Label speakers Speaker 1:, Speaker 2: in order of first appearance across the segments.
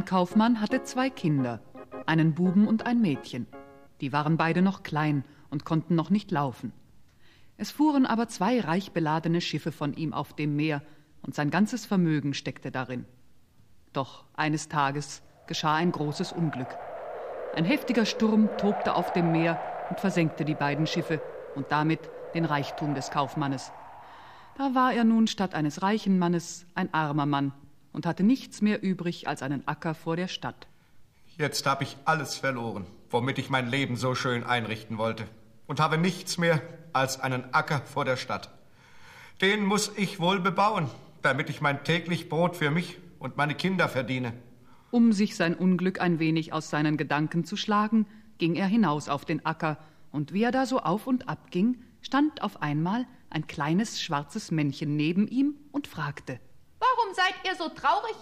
Speaker 1: Ein Kaufmann hatte zwei Kinder, einen Buben und ein Mädchen. Die waren beide noch klein und konnten noch nicht laufen. Es fuhren aber zwei reich beladene Schiffe von ihm auf dem Meer, und sein ganzes Vermögen steckte darin. Doch eines Tages geschah ein großes Unglück. Ein heftiger Sturm tobte auf dem Meer und versenkte die beiden Schiffe und damit den Reichtum des Kaufmannes. Da war er nun statt eines reichen Mannes ein armer Mann und hatte nichts mehr übrig als einen Acker vor der Stadt.
Speaker 2: Jetzt habe ich alles verloren, womit ich mein Leben so schön einrichten wollte, und habe nichts mehr als einen Acker vor der Stadt. Den muss ich wohl bebauen, damit ich mein täglich Brot für mich und meine Kinder verdiene.
Speaker 1: Um sich sein Unglück ein wenig aus seinen Gedanken zu schlagen, ging er hinaus auf den Acker, und wie er da so auf und ab ging, stand auf einmal ein kleines schwarzes Männchen neben ihm und fragte
Speaker 3: Warum seid ihr so traurig?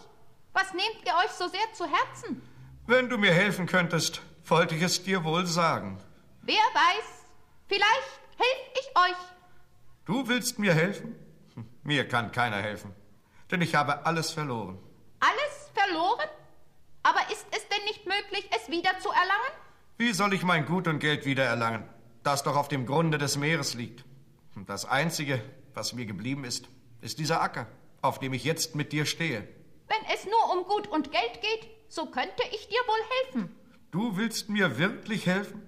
Speaker 3: Was nehmt ihr euch so sehr zu Herzen?
Speaker 2: Wenn du mir helfen könntest, wollte ich es dir wohl sagen.
Speaker 3: Wer weiß, vielleicht helfe ich euch.
Speaker 2: Du willst mir helfen? Hm, mir kann keiner helfen, denn ich habe alles verloren.
Speaker 3: Alles verloren? Aber ist es denn nicht möglich, es wieder zu erlangen?
Speaker 2: Wie soll ich mein Gut und Geld wiedererlangen, das doch auf dem Grunde des Meeres liegt? Und das Einzige, was mir geblieben ist, ist dieser Acker, auf dem ich jetzt mit dir stehe.
Speaker 3: Wenn es nur um Gut und Geld geht, so könnte ich dir wohl helfen.
Speaker 2: Du willst mir wirklich helfen?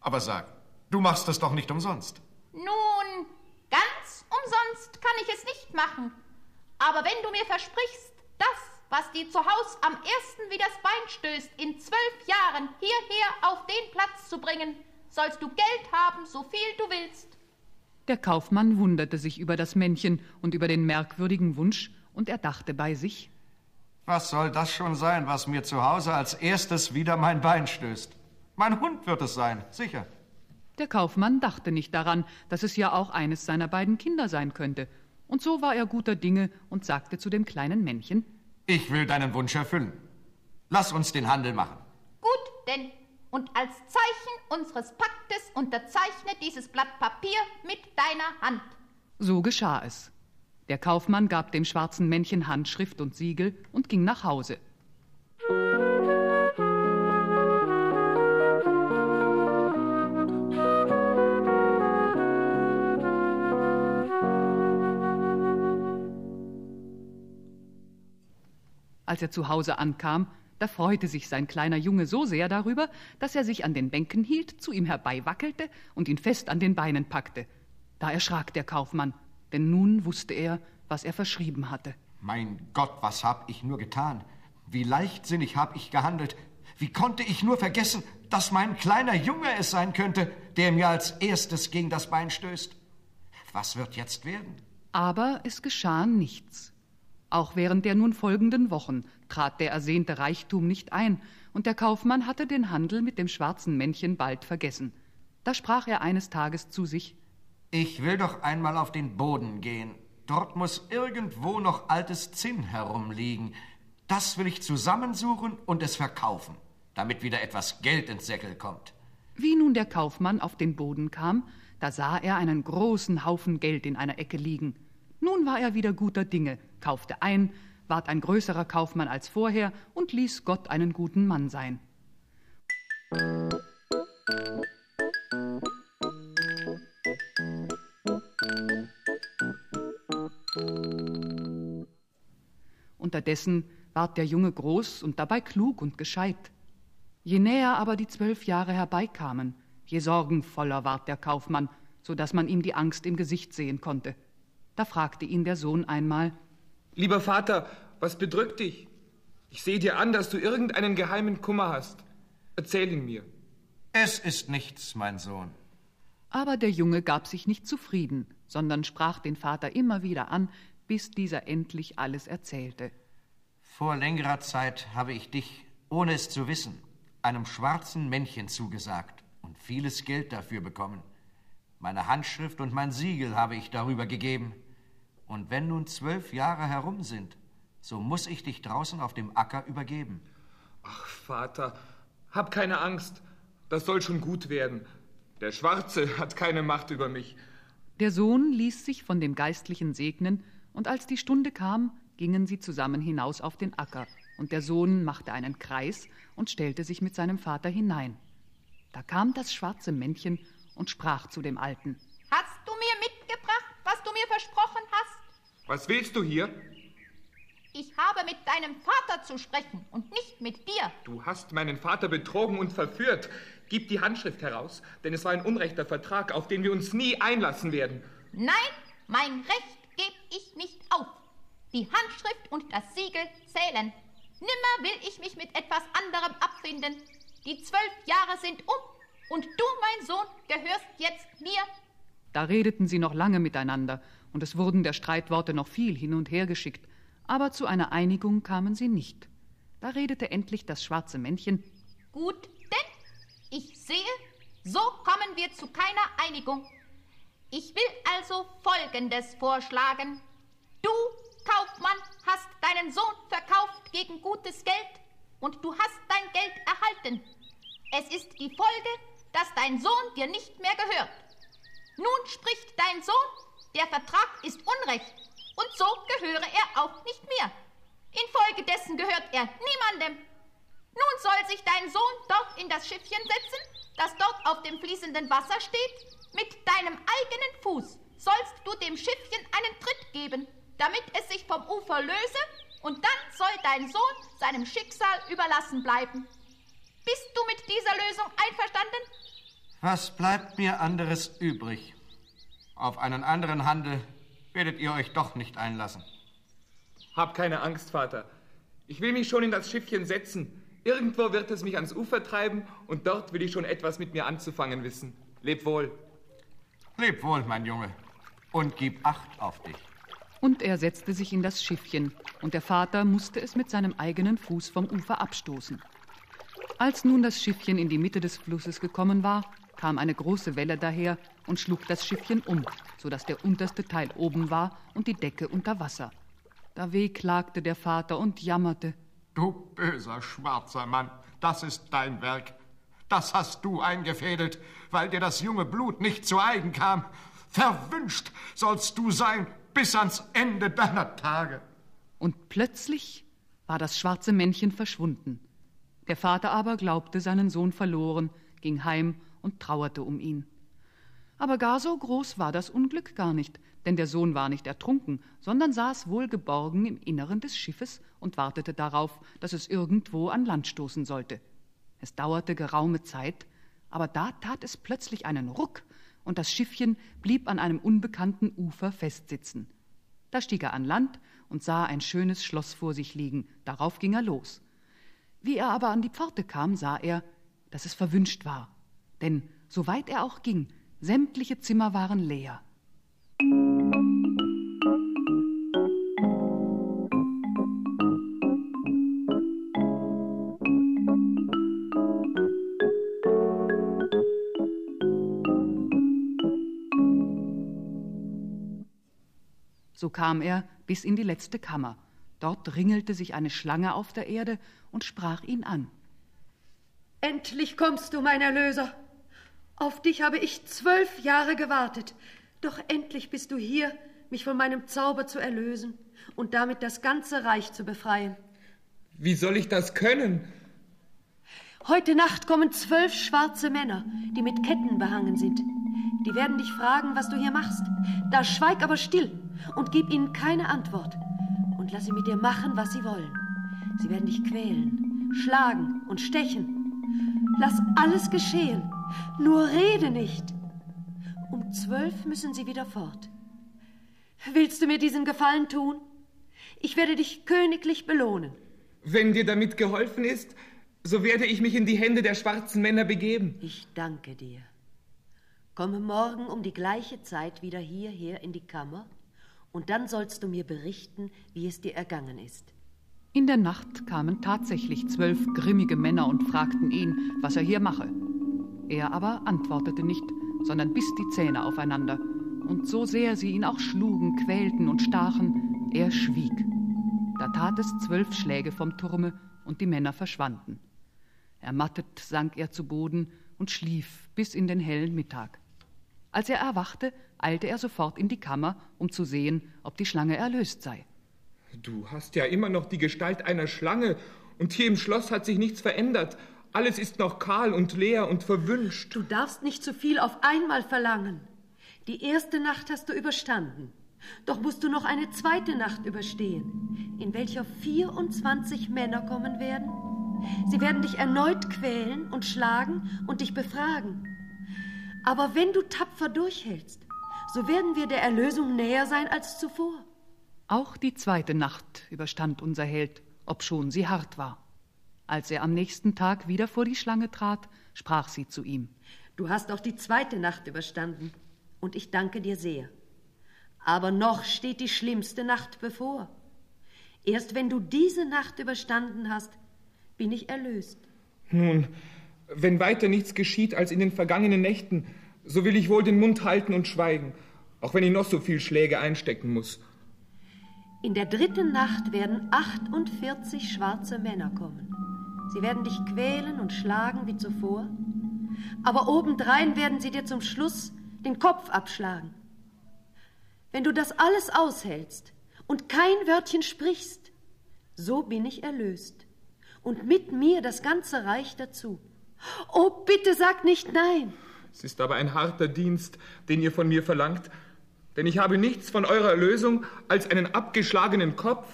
Speaker 2: Aber sag, du machst es doch nicht umsonst.
Speaker 3: Nun, ganz umsonst kann ich es nicht machen. Aber wenn du mir versprichst, das was dir zu Haus am ersten wie das Bein stößt, in zwölf Jahren hierher auf den Platz zu bringen, sollst du Geld haben, so viel du willst.
Speaker 1: Der Kaufmann wunderte sich über das Männchen und über den merkwürdigen Wunsch, und er dachte bei sich
Speaker 2: Was soll das schon sein, was mir zu Hause als erstes wieder mein Bein stößt? Mein Hund wird es sein, sicher.
Speaker 1: Der Kaufmann dachte nicht daran, dass es ja auch eines seiner beiden Kinder sein könnte, und so war er guter Dinge und sagte zu dem kleinen Männchen
Speaker 2: ich will deinen Wunsch erfüllen. Lass uns den Handel machen.
Speaker 3: Gut, denn und als Zeichen unseres Paktes unterzeichne dieses Blatt Papier mit deiner Hand.
Speaker 1: So geschah es. Der Kaufmann gab dem schwarzen Männchen Handschrift und Siegel und ging nach Hause. Als er zu Hause ankam, da freute sich sein kleiner Junge so sehr darüber, dass er sich an den Bänken hielt, zu ihm herbeiwackelte und ihn fest an den Beinen packte. Da erschrak der Kaufmann, denn nun wusste er, was er verschrieben hatte.
Speaker 2: Mein Gott, was hab ich nur getan? Wie leichtsinnig hab ich gehandelt? Wie konnte ich nur vergessen, dass mein kleiner Junge es sein könnte, der mir als erstes gegen das Bein stößt? Was wird jetzt werden?
Speaker 1: Aber es geschah nichts. Auch während der nun folgenden Wochen trat der ersehnte Reichtum nicht ein, und der Kaufmann hatte den Handel mit dem schwarzen Männchen bald vergessen. Da sprach er eines Tages zu sich
Speaker 2: Ich will doch einmal auf den Boden gehen. Dort muss irgendwo noch altes Zinn herumliegen. Das will ich zusammensuchen und es verkaufen, damit wieder etwas Geld ins Säckel kommt.
Speaker 1: Wie nun der Kaufmann auf den Boden kam, da sah er einen großen Haufen Geld in einer Ecke liegen. Nun war er wieder guter Dinge, kaufte ein, ward ein größerer Kaufmann als vorher und ließ Gott einen guten Mann sein. Unterdessen ward der Junge groß und dabei klug und gescheit. Je näher aber die zwölf Jahre herbeikamen, je sorgenvoller ward der Kaufmann, so dass man ihm die Angst im Gesicht sehen konnte. Da fragte ihn der Sohn einmal
Speaker 4: Lieber Vater, was bedrückt dich? Ich sehe dir an, dass du irgendeinen geheimen Kummer hast. Erzähl ihn mir.
Speaker 2: Es ist nichts, mein Sohn.
Speaker 1: Aber der Junge gab sich nicht zufrieden, sondern sprach den Vater immer wieder an, bis dieser endlich alles erzählte.
Speaker 2: Vor längerer Zeit habe ich dich, ohne es zu wissen, einem schwarzen Männchen zugesagt und vieles Geld dafür bekommen. Meine Handschrift und mein Siegel habe ich darüber gegeben. Und wenn nun zwölf Jahre herum sind, so muss ich dich draußen auf dem Acker übergeben.
Speaker 4: Ach, Vater, hab keine Angst. Das soll schon gut werden. Der Schwarze hat keine Macht über mich.
Speaker 1: Der Sohn ließ sich von dem Geistlichen segnen, und als die Stunde kam, gingen sie zusammen hinaus auf den Acker, und der Sohn machte einen Kreis und stellte sich mit seinem Vater hinein. Da kam das schwarze Männchen und sprach zu dem Alten.
Speaker 3: Hast du mir mitgebracht, was du mir versprochen hast?
Speaker 4: Was willst du hier?
Speaker 3: Ich habe mit deinem Vater zu sprechen und nicht mit dir.
Speaker 4: Du hast meinen Vater betrogen und verführt. Gib die Handschrift heraus, denn es war ein unrechter Vertrag, auf den wir uns nie einlassen werden.
Speaker 3: Nein, mein Recht gebe ich nicht auf. Die Handschrift und das Siegel zählen. Nimmer will ich mich mit etwas anderem abfinden. Die zwölf Jahre sind um und du, mein Sohn, gehörst jetzt mir.
Speaker 1: Da redeten sie noch lange miteinander, und es wurden der Streitworte noch viel hin und her geschickt, aber zu einer Einigung kamen sie nicht. Da redete endlich das schwarze Männchen
Speaker 3: Gut, denn ich sehe, so kommen wir zu keiner Einigung. Ich will also Folgendes vorschlagen. Du, Kaufmann, hast deinen Sohn verkauft gegen gutes Geld und du hast dein Geld erhalten. Es ist die Folge, dass dein Sohn dir nicht mehr gehört. Nun spricht dein Sohn, der Vertrag ist Unrecht und so gehöre er auch nicht mehr. Infolgedessen gehört er niemandem. Nun soll sich dein Sohn dort in das Schiffchen setzen, das dort auf dem fließenden Wasser steht. Mit deinem eigenen Fuß sollst du dem Schiffchen einen Tritt geben, damit es sich vom Ufer löse, und dann soll dein Sohn seinem Schicksal überlassen bleiben. Bist du mit dieser Lösung einverstanden?
Speaker 2: Was bleibt mir anderes übrig? Auf einen anderen Handel werdet ihr euch doch nicht einlassen.
Speaker 4: Hab keine Angst, Vater. Ich will mich schon in das Schiffchen setzen. Irgendwo wird es mich ans Ufer treiben und dort will ich schon etwas mit mir anzufangen wissen. Leb wohl.
Speaker 2: Leb wohl, mein Junge, und gib Acht auf dich.
Speaker 1: Und er setzte sich in das Schiffchen, und der Vater musste es mit seinem eigenen Fuß vom Ufer abstoßen. Als nun das Schiffchen in die Mitte des Flusses gekommen war, kam eine große Welle daher und schlug das Schiffchen um, so dass der unterste Teil oben war und die Decke unter Wasser. Da wehklagte der Vater und jammerte.
Speaker 5: Du böser schwarzer Mann, das ist dein Werk. Das hast du eingefädelt, weil dir das junge Blut nicht zu eigen kam. Verwünscht sollst du sein bis ans Ende deiner Tage.
Speaker 1: Und plötzlich war das schwarze Männchen verschwunden. Der Vater aber glaubte seinen Sohn verloren, ging heim und trauerte um ihn. Aber gar so groß war das Unglück gar nicht, denn der Sohn war nicht ertrunken, sondern saß wohlgeborgen im Inneren des Schiffes und wartete darauf, dass es irgendwo an Land stoßen sollte. Es dauerte geraume Zeit, aber da tat es plötzlich einen Ruck, und das Schiffchen blieb an einem unbekannten Ufer festsitzen. Da stieg er an Land und sah ein schönes Schloss vor sich liegen, darauf ging er los. Wie er aber an die Pforte kam, sah er, dass es verwünscht war, denn so weit er auch ging, sämtliche Zimmer waren leer. So kam er bis in die letzte Kammer. Dort ringelte sich eine Schlange auf der Erde und sprach ihn an.
Speaker 6: Endlich kommst du, mein Erlöser. Auf dich habe ich zwölf Jahre gewartet. Doch endlich bist du hier, mich von meinem Zauber zu erlösen und damit das ganze Reich zu befreien.
Speaker 4: Wie soll ich das können?
Speaker 6: Heute Nacht kommen zwölf schwarze Männer, die mit Ketten behangen sind. Die werden dich fragen, was du hier machst. Da schweig aber still und gib ihnen keine Antwort. Und lass sie mit dir machen, was sie wollen. Sie werden dich quälen, schlagen und stechen. Lass alles geschehen, nur rede nicht. Um zwölf müssen sie wieder fort. Willst du mir diesen Gefallen tun? Ich werde dich königlich belohnen.
Speaker 4: Wenn dir damit geholfen ist, so werde ich mich in die Hände der schwarzen Männer begeben.
Speaker 6: Ich danke dir. Komme morgen um die gleiche Zeit wieder hierher in die Kammer, und dann sollst du mir berichten, wie es dir ergangen ist.
Speaker 1: In der Nacht kamen tatsächlich zwölf grimmige Männer und fragten ihn, was er hier mache. Er aber antwortete nicht, sondern biss die Zähne aufeinander. Und so sehr sie ihn auch schlugen, quälten und stachen, er schwieg. Da tat es zwölf Schläge vom Turme und die Männer verschwanden. Ermattet sank er zu Boden und schlief bis in den hellen Mittag. Als er erwachte, eilte er sofort in die Kammer, um zu sehen, ob die Schlange erlöst sei.
Speaker 4: Du hast ja immer noch die Gestalt einer Schlange und hier im Schloss hat sich nichts verändert. Alles ist noch kahl und leer und verwünscht.
Speaker 6: Du darfst nicht zu viel auf einmal verlangen. Die erste Nacht hast du überstanden. Doch musst du noch eine zweite Nacht überstehen, in welcher 24 Männer kommen werden. Sie werden dich erneut quälen und schlagen und dich befragen. Aber wenn du tapfer durchhältst, so werden wir der Erlösung näher sein als zuvor.
Speaker 1: Auch die zweite Nacht überstand unser Held, obschon sie hart war. Als er am nächsten Tag wieder vor die Schlange trat, sprach sie zu ihm.
Speaker 6: Du hast auch die zweite Nacht überstanden, und ich danke dir sehr. Aber noch steht die schlimmste Nacht bevor. Erst wenn du diese Nacht überstanden hast, bin ich erlöst.
Speaker 4: Nun, wenn weiter nichts geschieht als in den vergangenen Nächten, so will ich wohl den Mund halten und schweigen, auch wenn ich noch so viel Schläge einstecken muss.
Speaker 6: In der dritten Nacht werden 48 schwarze Männer kommen. Sie werden dich quälen und schlagen wie zuvor, aber obendrein werden sie dir zum Schluss den Kopf abschlagen. Wenn du das alles aushältst und kein Wörtchen sprichst, so bin ich erlöst und mit mir das ganze Reich dazu. Oh, bitte sag nicht nein.
Speaker 4: Es ist aber ein harter Dienst, den ihr von mir verlangt, denn ich habe nichts von eurer Erlösung als einen abgeschlagenen Kopf.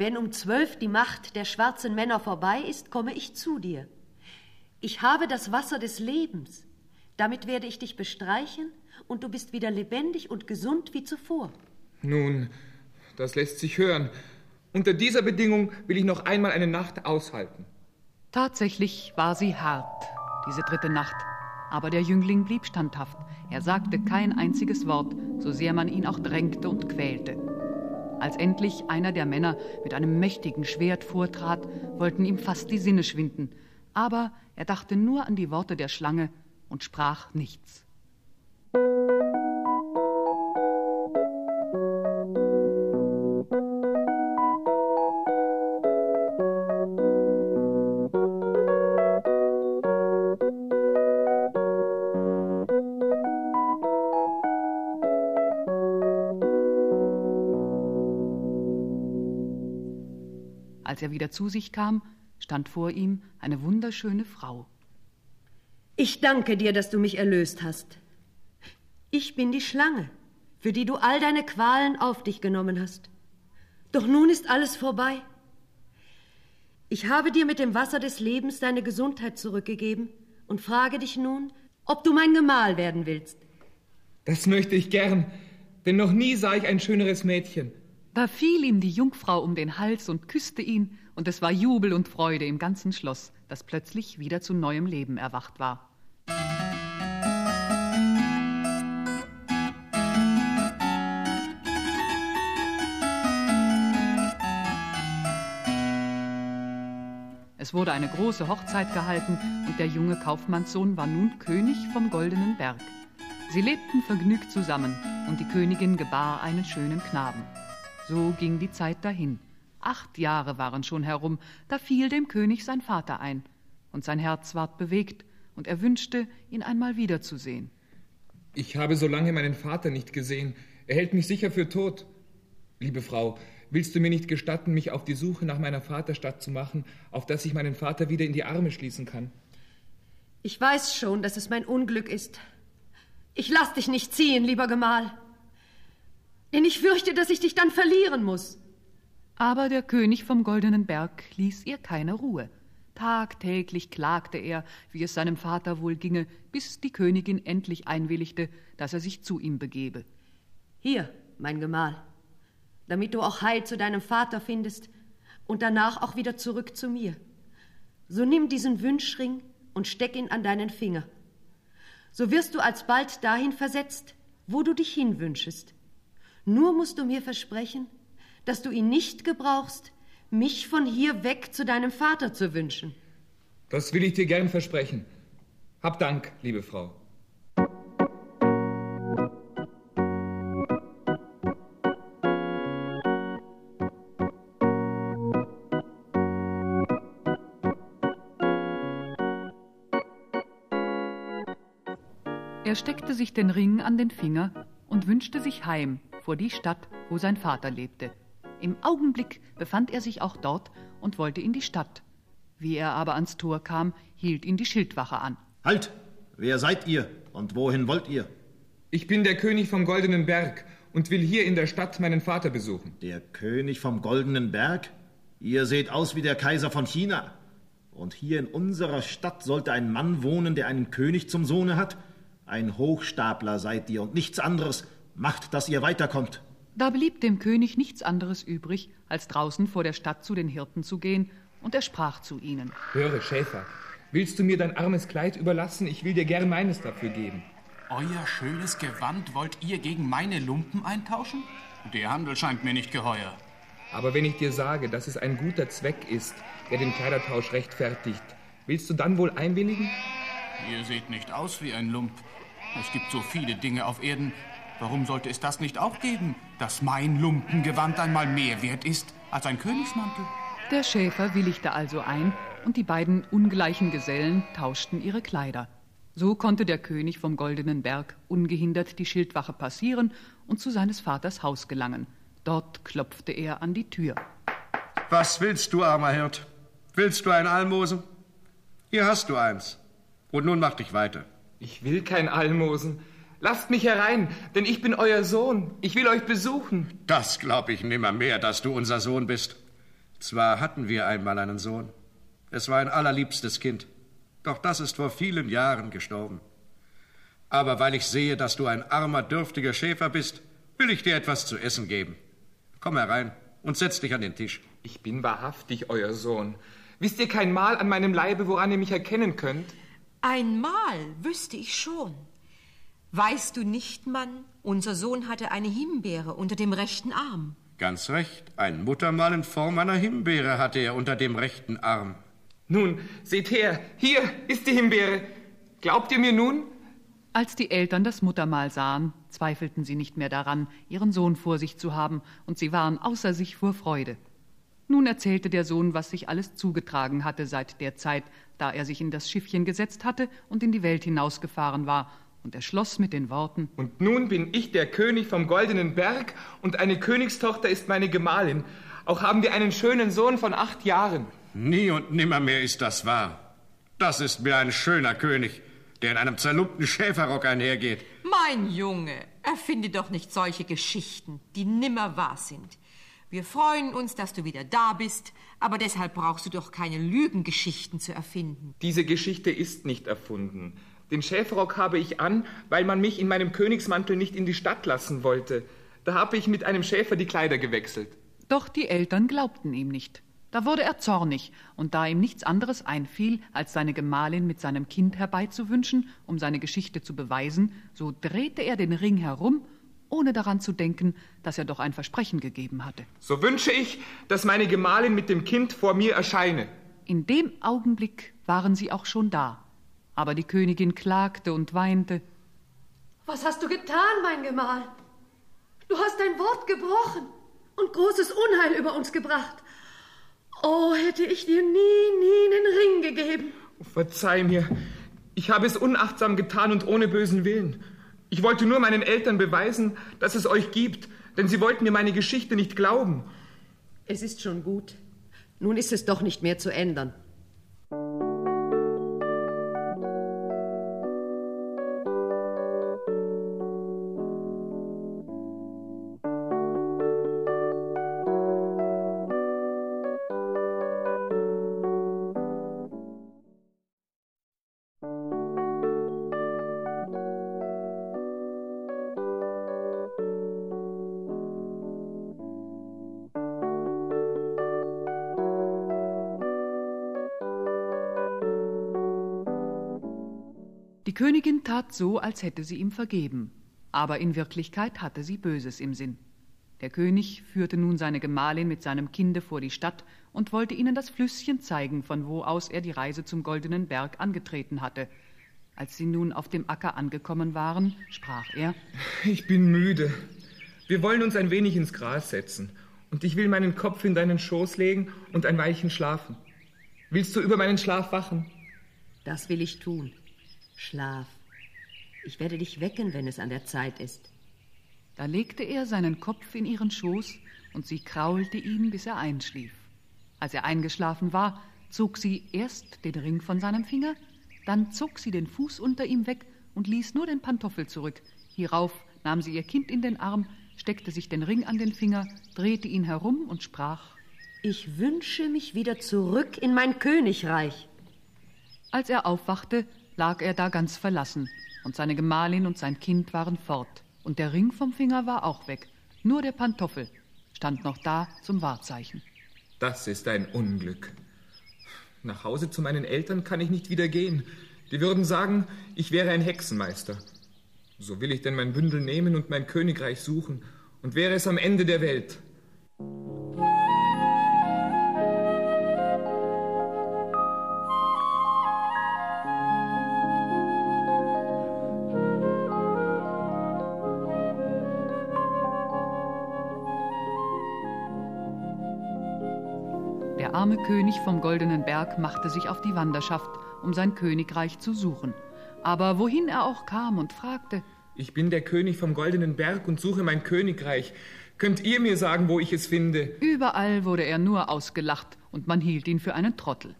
Speaker 6: Wenn um zwölf die Macht der schwarzen Männer vorbei ist, komme ich zu dir. Ich habe das Wasser des Lebens. Damit werde ich dich bestreichen und du bist wieder lebendig und gesund wie zuvor.
Speaker 4: Nun, das lässt sich hören. Unter dieser Bedingung will ich noch einmal eine Nacht aushalten.
Speaker 1: Tatsächlich war sie hart, diese dritte Nacht. Aber der Jüngling blieb standhaft. Er sagte kein einziges Wort, so sehr man ihn auch drängte und quälte. Als endlich einer der Männer mit einem mächtigen Schwert vortrat, wollten ihm fast die Sinne schwinden. Aber er dachte nur an die Worte der Schlange und sprach nichts. Als er wieder zu sich kam, stand vor ihm eine wunderschöne Frau.
Speaker 6: Ich danke dir, dass du mich erlöst hast. Ich bin die Schlange, für die du all deine Qualen auf dich genommen hast. Doch nun ist alles vorbei. Ich habe dir mit dem Wasser des Lebens deine Gesundheit zurückgegeben und frage dich nun, ob du mein Gemahl werden willst.
Speaker 4: Das möchte ich gern, denn noch nie sah ich ein schöneres Mädchen.
Speaker 1: Da fiel ihm die Jungfrau um den Hals und küsste ihn, und es war Jubel und Freude im ganzen Schloss, das plötzlich wieder zu neuem Leben erwacht war. Es wurde eine große Hochzeit gehalten und der junge Kaufmannssohn war nun König vom Goldenen Berg. Sie lebten vergnügt zusammen und die Königin gebar einen schönen Knaben. So ging die Zeit dahin. Acht Jahre waren schon herum, da fiel dem König sein Vater ein, und sein Herz ward bewegt, und er wünschte, ihn einmal wiederzusehen.
Speaker 4: Ich habe so lange meinen Vater nicht gesehen. Er hält mich sicher für tot. Liebe Frau, willst du mir nicht gestatten, mich auf die Suche nach meiner Vaterstadt zu machen, auf dass ich meinen Vater wieder in die Arme schließen kann?
Speaker 6: Ich weiß schon, dass es mein Unglück ist. Ich lass dich nicht ziehen, lieber Gemahl denn ich fürchte, dass ich dich dann verlieren muss.
Speaker 1: Aber der König vom goldenen Berg ließ ihr keine Ruhe. Tagtäglich klagte er, wie es seinem Vater wohl ginge, bis die Königin endlich einwilligte, dass er sich zu ihm begebe.
Speaker 6: Hier, mein Gemahl, damit du auch Heil zu deinem Vater findest und danach auch wieder zurück zu mir. So nimm diesen Wünschring und steck ihn an deinen Finger. So wirst du alsbald dahin versetzt, wo du dich hinwünschest. Nur musst du mir versprechen, dass du ihn nicht gebrauchst, mich von hier weg zu deinem Vater zu wünschen.
Speaker 4: Das will ich dir gern versprechen. Hab Dank, liebe Frau.
Speaker 1: Er steckte sich den Ring an den Finger und wünschte sich heim vor die Stadt, wo sein Vater lebte. Im Augenblick befand er sich auch dort und wollte in die Stadt. Wie er aber ans Tor kam, hielt ihn die Schildwache an.
Speaker 7: Halt! Wer seid ihr und wohin wollt ihr?
Speaker 4: Ich bin der König vom Goldenen Berg und will hier in der Stadt meinen Vater besuchen.
Speaker 7: Der König vom Goldenen Berg? Ihr seht aus wie der Kaiser von China. Und hier in unserer Stadt sollte ein Mann wohnen, der einen König zum Sohne hat? Ein Hochstapler seid ihr und nichts anderes. Macht, dass ihr weiterkommt.
Speaker 1: Da blieb dem König nichts anderes übrig, als draußen vor der Stadt zu den Hirten zu gehen, und er sprach zu ihnen.
Speaker 4: Höre, Schäfer, willst du mir dein armes Kleid überlassen? Ich will dir gern meines dafür geben.
Speaker 8: Euer schönes Gewand wollt ihr gegen meine Lumpen eintauschen? Der Handel scheint mir nicht geheuer.
Speaker 4: Aber wenn ich dir sage, dass es ein guter Zweck ist, der den Kleidertausch rechtfertigt, willst du dann wohl einwilligen?
Speaker 8: Ihr seht nicht aus wie ein Lump. Es gibt so viele Dinge auf Erden. Warum sollte es das nicht auch geben, dass mein Lumpengewand einmal mehr wert ist als ein Königsmantel?
Speaker 1: Der Schäfer willigte also ein, und die beiden ungleichen Gesellen tauschten ihre Kleider. So konnte der König vom Goldenen Berg ungehindert die Schildwache passieren und zu seines Vaters Haus gelangen. Dort klopfte er an die Tür.
Speaker 5: Was willst du, armer Hirt? Willst du ein Almosen? Hier hast du eins. Und nun mach dich weiter.
Speaker 4: Ich will kein Almosen. Lasst mich herein, denn ich bin euer Sohn. Ich will euch besuchen.
Speaker 5: Das glaub ich nimmermehr, dass du unser Sohn bist. Zwar hatten wir einmal einen Sohn. Es war ein allerliebstes Kind. Doch das ist vor vielen Jahren gestorben. Aber weil ich sehe, dass du ein armer, dürftiger Schäfer bist, will ich dir etwas zu essen geben. Komm herein und setz dich an den Tisch.
Speaker 4: Ich bin wahrhaftig euer Sohn. Wisst ihr kein Mal an meinem Leibe, woran ihr mich erkennen könnt?
Speaker 9: Einmal wüsste ich schon. Weißt du nicht, Mann, unser Sohn hatte eine Himbeere unter dem rechten Arm.
Speaker 5: Ganz recht. Ein Muttermal in Form einer Himbeere hatte er unter dem rechten Arm.
Speaker 4: Nun, seht her, hier ist die Himbeere. Glaubt ihr mir nun?
Speaker 1: Als die Eltern das Muttermal sahen, zweifelten sie nicht mehr daran, ihren Sohn vor sich zu haben, und sie waren außer sich vor Freude. Nun erzählte der Sohn, was sich alles zugetragen hatte seit der Zeit, da er sich in das Schiffchen gesetzt hatte und in die Welt hinausgefahren war, und er schloss mit den Worten
Speaker 4: Und nun bin ich der König vom goldenen Berg, und eine Königstochter ist meine Gemahlin. Auch haben wir einen schönen Sohn von acht Jahren.
Speaker 5: Nie und nimmermehr ist das wahr. Das ist mir ein schöner König, der in einem zerlumpten Schäferrock einhergeht.
Speaker 9: Mein Junge, erfinde doch nicht solche Geschichten, die nimmer wahr sind. Wir freuen uns, dass du wieder da bist, aber deshalb brauchst du doch keine Lügengeschichten zu erfinden.
Speaker 4: Diese Geschichte ist nicht erfunden. Den Schäferrock habe ich an, weil man mich in meinem Königsmantel nicht in die Stadt lassen wollte. Da habe ich mit einem Schäfer die Kleider gewechselt.
Speaker 1: Doch die Eltern glaubten ihm nicht. Da wurde er zornig, und da ihm nichts anderes einfiel, als seine Gemahlin mit seinem Kind herbeizuwünschen, um seine Geschichte zu beweisen, so drehte er den Ring herum, ohne daran zu denken, dass er doch ein Versprechen gegeben hatte.
Speaker 4: So wünsche ich, dass meine Gemahlin mit dem Kind vor mir erscheine.
Speaker 1: In dem Augenblick waren sie auch schon da. Aber die Königin klagte und weinte.
Speaker 6: Was hast du getan, mein Gemahl? Du hast dein Wort gebrochen und großes Unheil über uns gebracht. Oh, hätte ich dir nie, nie den Ring gegeben.
Speaker 4: Verzeih mir. Ich habe es unachtsam getan und ohne bösen Willen. Ich wollte nur meinen Eltern beweisen, dass es euch gibt, denn sie wollten mir meine Geschichte nicht glauben.
Speaker 6: Es ist schon gut. Nun ist es doch nicht mehr zu ändern.
Speaker 1: Königin tat so, als hätte sie ihm vergeben, aber in Wirklichkeit hatte sie Böses im Sinn. Der König führte nun seine Gemahlin mit seinem Kinde vor die Stadt und wollte ihnen das Flüsschen zeigen, von wo aus er die Reise zum Goldenen Berg angetreten hatte. Als sie nun auf dem Acker angekommen waren, sprach er
Speaker 4: Ich bin müde. Wir wollen uns ein wenig ins Gras setzen, und ich will meinen Kopf in deinen Schoß legen und ein Weilchen schlafen. Willst du über meinen Schlaf wachen?
Speaker 6: Das will ich tun. Schlaf. Ich werde dich wecken, wenn es an der Zeit ist.
Speaker 1: Da legte er seinen Kopf in ihren Schoß und sie kraulte ihn, bis er einschlief. Als er eingeschlafen war, zog sie erst den Ring von seinem Finger, dann zog sie den Fuß unter ihm weg und ließ nur den Pantoffel zurück. Hierauf nahm sie ihr Kind in den Arm, steckte sich den Ring an den Finger, drehte ihn herum und sprach
Speaker 6: Ich wünsche mich wieder zurück in mein Königreich.
Speaker 1: Als er aufwachte, lag er da ganz verlassen, und seine Gemahlin und sein Kind waren fort, und der Ring vom Finger war auch weg, nur der Pantoffel stand noch da zum Wahrzeichen.
Speaker 4: Das ist ein Unglück. Nach Hause zu meinen Eltern kann ich nicht wieder gehen. Die würden sagen, ich wäre ein Hexenmeister. So will ich denn mein Bündel nehmen und mein Königreich suchen, und wäre es am Ende der Welt.
Speaker 1: König vom Goldenen Berg machte sich auf die Wanderschaft, um sein Königreich zu suchen. Aber wohin er auch kam und fragte,
Speaker 4: Ich bin der König vom Goldenen Berg und suche mein Königreich. Könnt ihr mir sagen, wo ich es finde?
Speaker 1: Überall wurde er nur ausgelacht und man hielt ihn für einen Trottel.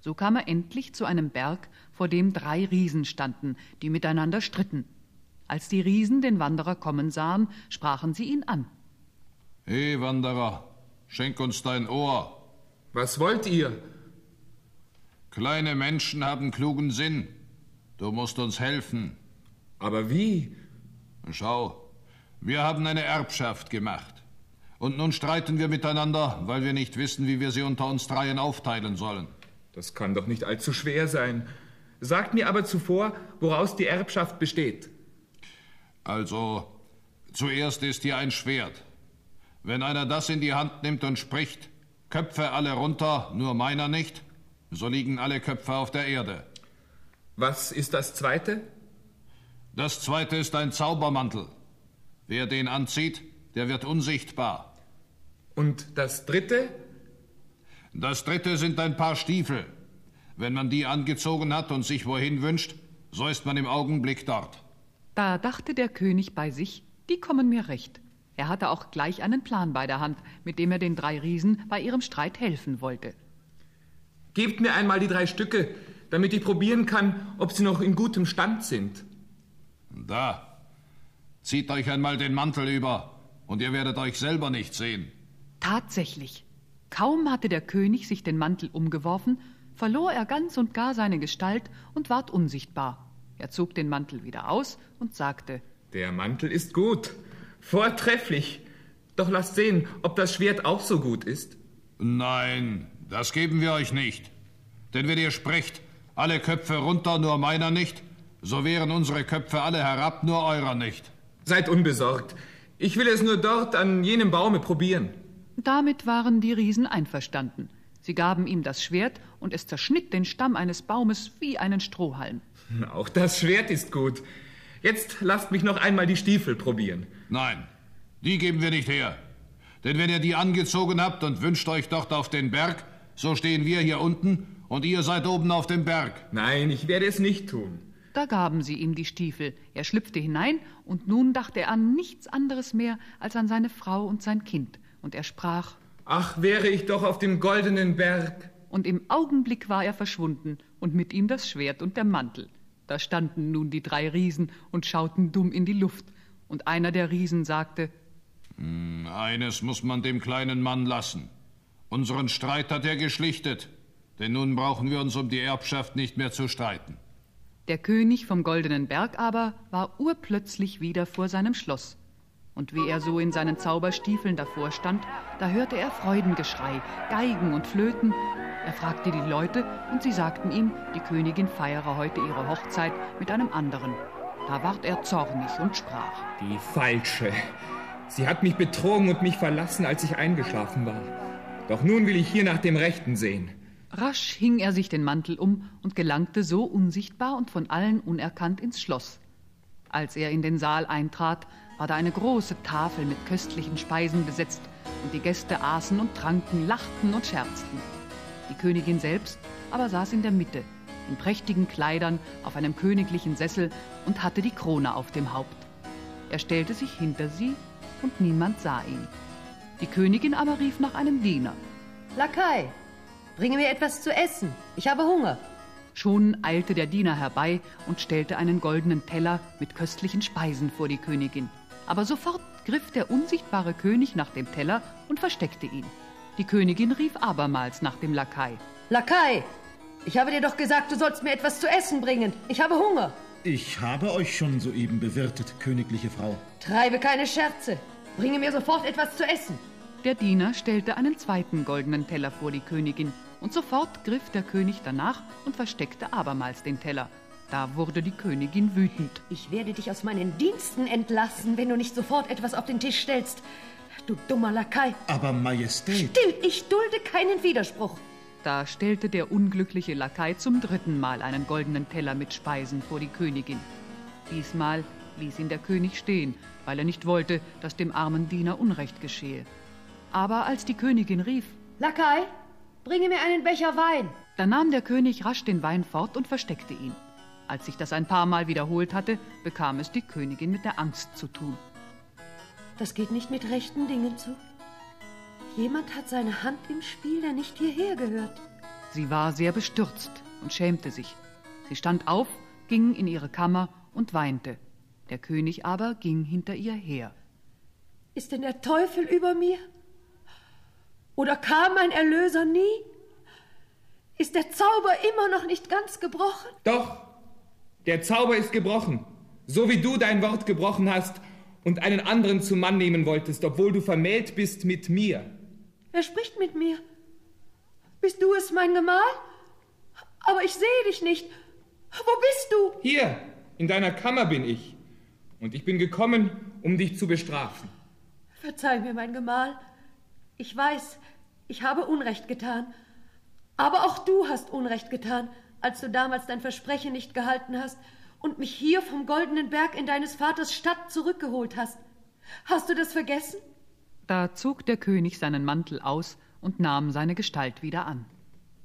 Speaker 1: So kam er endlich zu einem Berg, vor dem drei Riesen standen, die miteinander stritten. Als die Riesen den Wanderer kommen sahen, sprachen sie ihn an.
Speaker 10: He, Wanderer, schenk uns dein Ohr.
Speaker 4: Was wollt ihr?
Speaker 10: Kleine Menschen haben klugen Sinn. Du musst uns helfen.
Speaker 4: Aber wie?
Speaker 10: Schau, wir haben eine Erbschaft gemacht. Und nun streiten wir miteinander, weil wir nicht wissen, wie wir sie unter uns dreien aufteilen sollen.
Speaker 4: Das kann doch nicht allzu schwer sein. Sagt mir aber zuvor, woraus die Erbschaft besteht.
Speaker 10: Also, zuerst ist hier ein Schwert. Wenn einer das in die Hand nimmt und spricht, Köpfe alle runter, nur meiner nicht, so liegen alle Köpfe auf der Erde.
Speaker 4: Was ist das Zweite?
Speaker 10: Das Zweite ist ein Zaubermantel. Wer den anzieht, der wird unsichtbar.
Speaker 4: Und das Dritte?
Speaker 10: Das Dritte sind ein paar Stiefel. Wenn man die angezogen hat und sich wohin wünscht, so ist man im Augenblick dort.
Speaker 1: Da dachte der König bei sich, die kommen mir recht. Er hatte auch gleich einen Plan bei der Hand, mit dem er den drei Riesen bei ihrem Streit helfen wollte.
Speaker 4: Gebt mir einmal die drei Stücke, damit ich probieren kann, ob sie noch in gutem Stand sind.
Speaker 10: Da. Zieht euch einmal den Mantel über, und ihr werdet euch selber nicht sehen.
Speaker 1: Tatsächlich. Kaum hatte der König sich den Mantel umgeworfen, verlor er ganz und gar seine Gestalt und ward unsichtbar. Er zog den Mantel wieder aus und sagte
Speaker 4: Der Mantel ist gut, vortrefflich. Doch lasst sehen, ob das Schwert auch so gut ist.
Speaker 10: Nein, das geben wir euch nicht. Denn wenn ihr sprecht, alle Köpfe runter, nur meiner nicht, so wären unsere Köpfe alle herab, nur eurer nicht.
Speaker 4: Seid unbesorgt. Ich will es nur dort an jenem Baume probieren.
Speaker 1: Damit waren die Riesen einverstanden. Sie gaben ihm das Schwert und es zerschnitt den Stamm eines Baumes wie einen Strohhalm.
Speaker 4: Auch das Schwert ist gut. Jetzt lasst mich noch einmal die Stiefel probieren.
Speaker 10: Nein, die geben wir nicht her. Denn wenn ihr die angezogen habt und wünscht euch dort auf den Berg, so stehen wir hier unten und ihr seid oben auf dem Berg.
Speaker 4: Nein, ich werde es nicht tun.
Speaker 1: Da gaben sie ihm die Stiefel. Er schlüpfte hinein und nun dachte er an nichts anderes mehr als an seine Frau und sein Kind. Und er sprach:
Speaker 4: Ach, wäre ich doch auf dem goldenen Berg.
Speaker 1: Und im Augenblick war er verschwunden und mit ihm das Schwert und der Mantel. Da standen nun die drei Riesen und schauten dumm in die Luft. Und einer der Riesen sagte:
Speaker 10: hm, Eines muss man dem kleinen Mann lassen. Unseren Streit hat er geschlichtet, denn nun brauchen wir uns um die Erbschaft nicht mehr zu streiten.
Speaker 1: Der König vom Goldenen Berg aber war urplötzlich wieder vor seinem Schloss. Und wie er so in seinen Zauberstiefeln davor stand, da hörte er Freudengeschrei, Geigen und Flöten. Er fragte die Leute und sie sagten ihm, die Königin feiere heute ihre Hochzeit mit einem anderen. Da ward er zornig und sprach:
Speaker 4: Die Falsche. Sie hat mich betrogen und mich verlassen, als ich eingeschlafen war. Doch nun will ich hier nach dem Rechten sehen.
Speaker 1: Rasch hing er sich den Mantel um und gelangte so unsichtbar und von allen unerkannt ins Schloss. Als er in den Saal eintrat, war da eine große Tafel mit köstlichen Speisen besetzt, und die Gäste aßen und tranken, lachten und scherzten. Die Königin selbst aber saß in der Mitte, in prächtigen Kleidern, auf einem königlichen Sessel und hatte die Krone auf dem Haupt. Er stellte sich hinter sie, und niemand sah ihn. Die Königin aber rief nach einem Diener.
Speaker 6: Lakai, bringe mir etwas zu essen. Ich habe Hunger.
Speaker 1: Schon eilte der Diener herbei und stellte einen goldenen Teller mit köstlichen Speisen vor die Königin. Aber sofort griff der unsichtbare König nach dem Teller und versteckte ihn. Die Königin rief abermals nach dem Lakai.
Speaker 6: Lakai, ich habe dir doch gesagt, du sollst mir etwas zu essen bringen. Ich habe Hunger.
Speaker 7: Ich habe euch schon soeben bewirtet, königliche Frau.
Speaker 6: Treibe keine Scherze. Bringe mir sofort etwas zu essen.
Speaker 1: Der Diener stellte einen zweiten goldenen Teller vor die Königin, und sofort griff der König danach und versteckte abermals den Teller. Da wurde die Königin wütend.
Speaker 6: Ich werde dich aus meinen Diensten entlassen, wenn du nicht sofort etwas auf den Tisch stellst. Du dummer Lakai.
Speaker 7: Aber Majestät.
Speaker 6: Still, ich dulde keinen Widerspruch.
Speaker 1: Da stellte der unglückliche Lakai zum dritten Mal einen goldenen Teller mit Speisen vor die Königin. Diesmal ließ ihn der König stehen, weil er nicht wollte, dass dem armen Diener Unrecht geschehe. Aber als die Königin rief,
Speaker 6: Lakai, bringe mir einen Becher Wein.
Speaker 1: Da nahm der König rasch den Wein fort und versteckte ihn. Als sich das ein paar Mal wiederholt hatte, bekam es die Königin mit der Angst zu tun.
Speaker 6: Das geht nicht mit rechten Dingen zu. Jemand hat seine Hand im Spiel, der nicht hierher gehört.
Speaker 1: Sie war sehr bestürzt und schämte sich. Sie stand auf, ging in ihre Kammer und weinte. Der König aber ging hinter ihr her.
Speaker 6: Ist denn der Teufel über mir? Oder kam mein Erlöser nie? Ist der Zauber immer noch nicht ganz gebrochen?
Speaker 4: Doch, der Zauber ist gebrochen. So wie du dein Wort gebrochen hast und einen anderen zum Mann nehmen wolltest, obwohl du vermählt bist mit mir.
Speaker 6: Wer spricht mit mir? Bist du es, mein Gemahl? Aber ich sehe dich nicht. Wo bist du?
Speaker 4: Hier, in deiner Kammer bin ich. Und ich bin gekommen, um dich zu bestrafen.
Speaker 6: Verzeih mir, mein Gemahl. Ich weiß, ich habe Unrecht getan. Aber auch du hast Unrecht getan, als du damals dein Versprechen nicht gehalten hast und mich hier vom goldenen Berg in deines Vaters Stadt zurückgeholt hast. Hast du das vergessen?
Speaker 1: Da zog der König seinen Mantel aus und nahm seine Gestalt wieder an.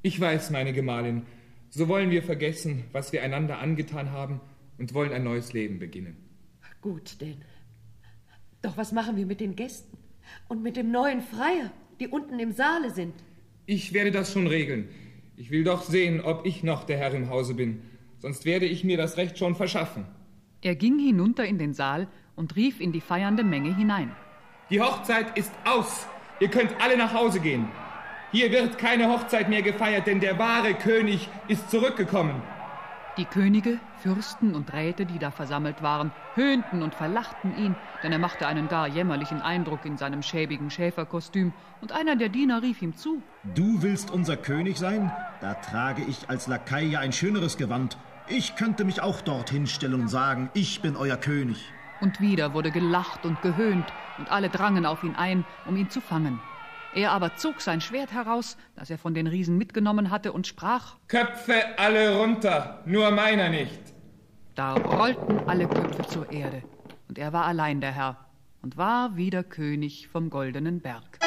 Speaker 4: Ich weiß, meine Gemahlin, so wollen wir vergessen, was wir einander angetan haben und wollen ein neues Leben beginnen.
Speaker 6: Gut denn. Doch was machen wir mit den Gästen und mit dem neuen Freier, die unten im Saale sind?
Speaker 4: Ich werde das schon regeln. Ich will doch sehen, ob ich noch der Herr im Hause bin, sonst werde ich mir das Recht schon verschaffen.
Speaker 1: Er ging hinunter in den Saal und rief in die feiernde Menge hinein.
Speaker 4: Die Hochzeit ist aus. Ihr könnt alle nach Hause gehen. Hier wird keine Hochzeit mehr gefeiert, denn der wahre König ist zurückgekommen.
Speaker 1: Die Könige, Fürsten und Räte, die da versammelt waren, höhnten und verlachten ihn, denn er machte einen gar jämmerlichen Eindruck in seinem schäbigen Schäferkostüm, und einer der Diener rief ihm zu.
Speaker 7: Du willst unser König sein? Da trage ich als Lakai ja ein schöneres Gewand. Ich könnte mich auch dorthin stellen und sagen, ich bin euer König.
Speaker 1: Und wieder wurde gelacht und gehöhnt, und alle drangen auf ihn ein, um ihn zu fangen. Er aber zog sein Schwert heraus, das er von den Riesen mitgenommen hatte, und sprach
Speaker 4: Köpfe alle runter, nur meiner nicht.
Speaker 1: Da rollten alle Köpfe zur Erde, und er war allein der Herr und war wieder König vom goldenen Berg.